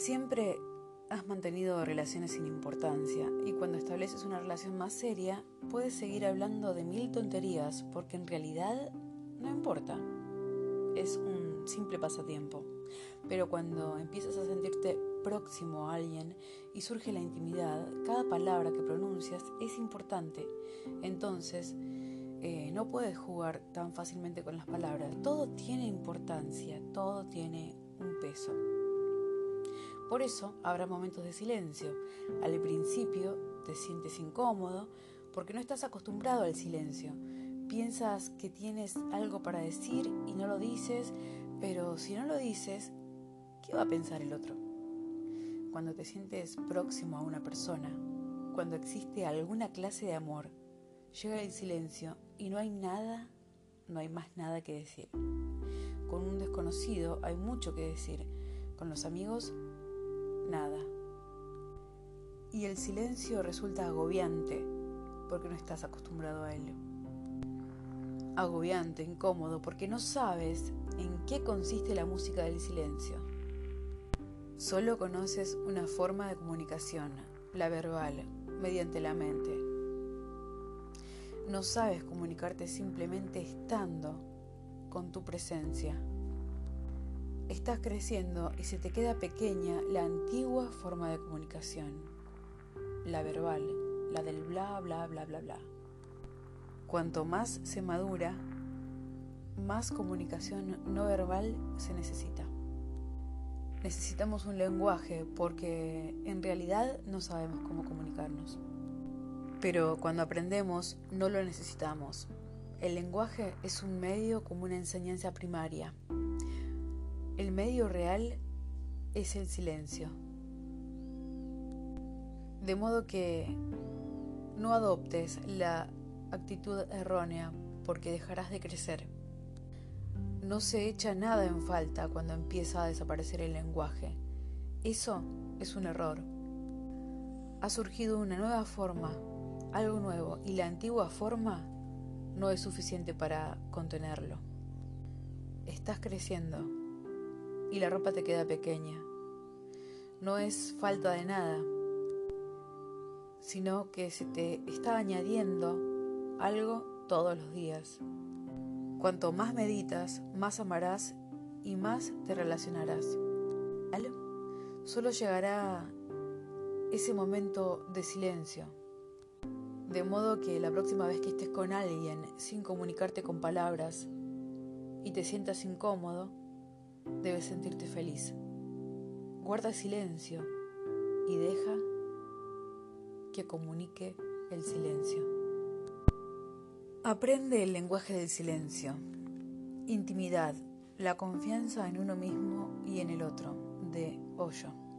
Siempre has mantenido relaciones sin importancia y cuando estableces una relación más seria puedes seguir hablando de mil tonterías porque en realidad no importa. Es un simple pasatiempo. Pero cuando empiezas a sentirte próximo a alguien y surge la intimidad, cada palabra que pronuncias es importante. Entonces, eh, no puedes jugar tan fácilmente con las palabras. Todo tiene importancia, todo tiene un peso. Por eso habrá momentos de silencio. Al principio te sientes incómodo porque no estás acostumbrado al silencio. Piensas que tienes algo para decir y no lo dices, pero si no lo dices, ¿qué va a pensar el otro? Cuando te sientes próximo a una persona, cuando existe alguna clase de amor, llega el silencio y no hay nada, no hay más nada que decir. Con un desconocido hay mucho que decir, con los amigos nada. Y el silencio resulta agobiante porque no estás acostumbrado a ello. Agobiante, incómodo, porque no sabes en qué consiste la música del silencio. Solo conoces una forma de comunicación, la verbal, mediante la mente. No sabes comunicarte simplemente estando con tu presencia. Estás creciendo y se te queda pequeña la antigua forma de comunicación, la verbal, la del bla, bla, bla, bla, bla. Cuanto más se madura, más comunicación no verbal se necesita. Necesitamos un lenguaje porque en realidad no sabemos cómo comunicarnos. Pero cuando aprendemos no lo necesitamos. El lenguaje es un medio como una enseñanza primaria. El medio real es el silencio. De modo que no adoptes la actitud errónea porque dejarás de crecer. No se echa nada en falta cuando empieza a desaparecer el lenguaje. Eso es un error. Ha surgido una nueva forma, algo nuevo, y la antigua forma no es suficiente para contenerlo. Estás creciendo y la ropa te queda pequeña. No es falta de nada, sino que se te está añadiendo algo todos los días. Cuanto más meditas, más amarás y más te relacionarás. Solo llegará ese momento de silencio, de modo que la próxima vez que estés con alguien sin comunicarte con palabras y te sientas incómodo, debes sentirte feliz. Guarda silencio y deja que comunique el silencio. Aprende el lenguaje del silencio. Intimidad, la confianza en uno mismo y en el otro, de Hoyo.